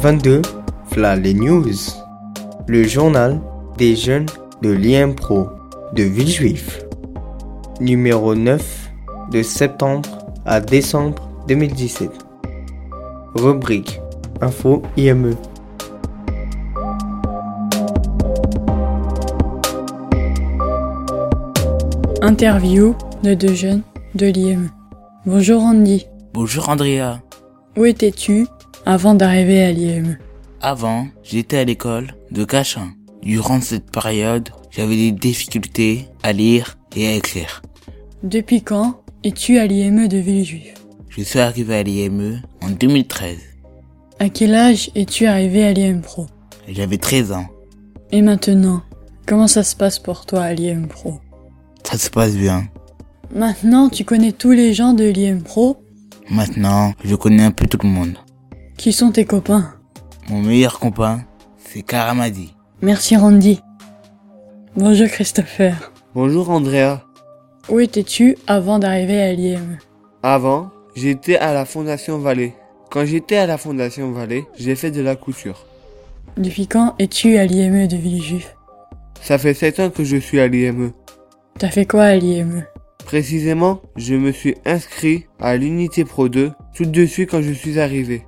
22, Fla les News. Le journal des jeunes de l'IMPRO de Villejuif. Numéro 9 de septembre à décembre 2017. Rubrique Info IME. Interview de deux jeunes de l'IME. Bonjour Andy. Bonjour Andrea. Où étais-tu? Avant d'arriver à l'IME Avant, j'étais à l'école de Cachin. Durant cette période, j'avais des difficultés à lire et à écrire. Depuis quand es-tu à l'IME de Villejuif? Je suis arrivé à l'IME en 2013. À quel âge es-tu arrivé à l'IM Pro? J'avais 13 ans. Et maintenant, comment ça se passe pour toi à l'IM Pro? Ça se passe bien. Maintenant, tu connais tous les gens de l'IM Pro? Maintenant, je connais un peu tout le monde. Qui sont tes copains Mon meilleur copain, c'est Karamadi. Merci Randy. Bonjour Christopher. Bonjour Andrea. Où étais-tu avant d'arriver à l'IME Avant, j'étais à la Fondation Vallée. Quand j'étais à la Fondation Vallée, j'ai fait de la couture. Depuis quand es-tu à l'IME de Villejuif Ça fait 7 ans que je suis à l'IME. T'as fait quoi à l'IME Précisément, je me suis inscrit à l'unité Pro 2 tout de suite quand je suis arrivé.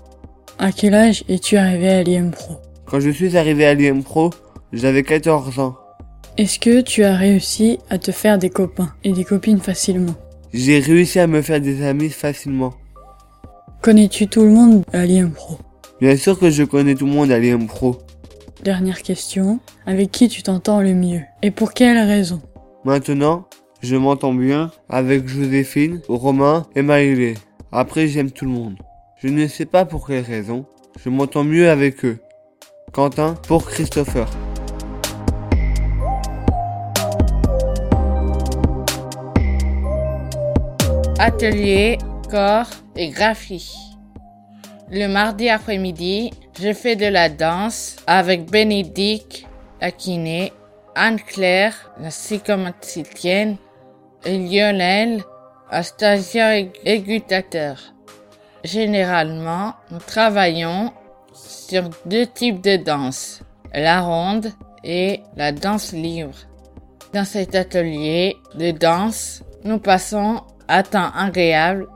À quel âge es-tu arrivé à l'IM Pro? Quand je suis arrivé à l'IM Pro, j'avais 14 ans. Est-ce que tu as réussi à te faire des copains et des copines facilement? J'ai réussi à me faire des amis facilement. Connais-tu tout le monde à l'IM Pro? Bien sûr que je connais tout le monde à l'IM Pro. Dernière question, avec qui tu t'entends le mieux? Et pour quelle raison? Maintenant, je m'entends bien avec Joséphine, Romain et Maïlé. Après, j'aime tout le monde. Je ne sais pas pour quelle raison. Je m'entends mieux avec eux. Quentin pour Christopher. Atelier, corps et graphie. Le mardi après-midi, je fais de la danse avec Bénédicte, la kiné, Anne-Claire, la psychomaticienne, et Lionel, un stagiaire. Généralement, nous travaillons sur deux types de danse, la ronde et la danse libre. Dans cet atelier de danse, nous passons un temps agréable.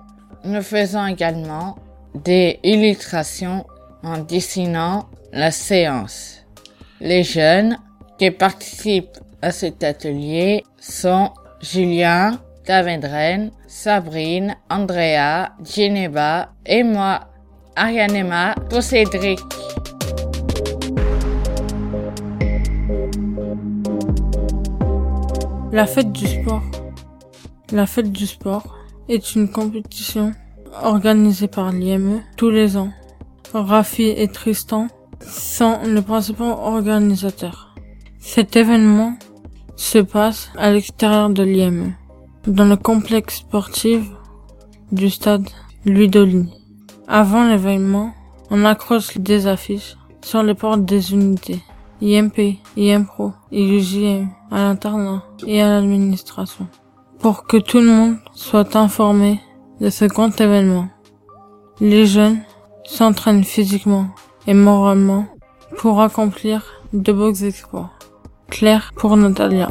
Nous faisons également des illustrations en dessinant la séance. Les jeunes qui participent à cet atelier sont Julien, Davendren, Sabrine, Andrea, Geneva et moi, Arianema Cédric. La fête du sport. La fête du sport est une compétition organisée par l'IME tous les ans. Rafi et Tristan sont les principaux organisateurs. Cet événement se passe à l'extérieur de l'IME, dans le complexe sportif du stade Dolly. Avant l'événement, on accroche des affiches sur les portes des unités. IMP, IMPRO et UJM à l'internat et à l'administration pour que tout le monde soit informé de ce grand événement. Les jeunes s'entraînent physiquement et moralement pour accomplir de beaux exploits. Claire pour Natalia.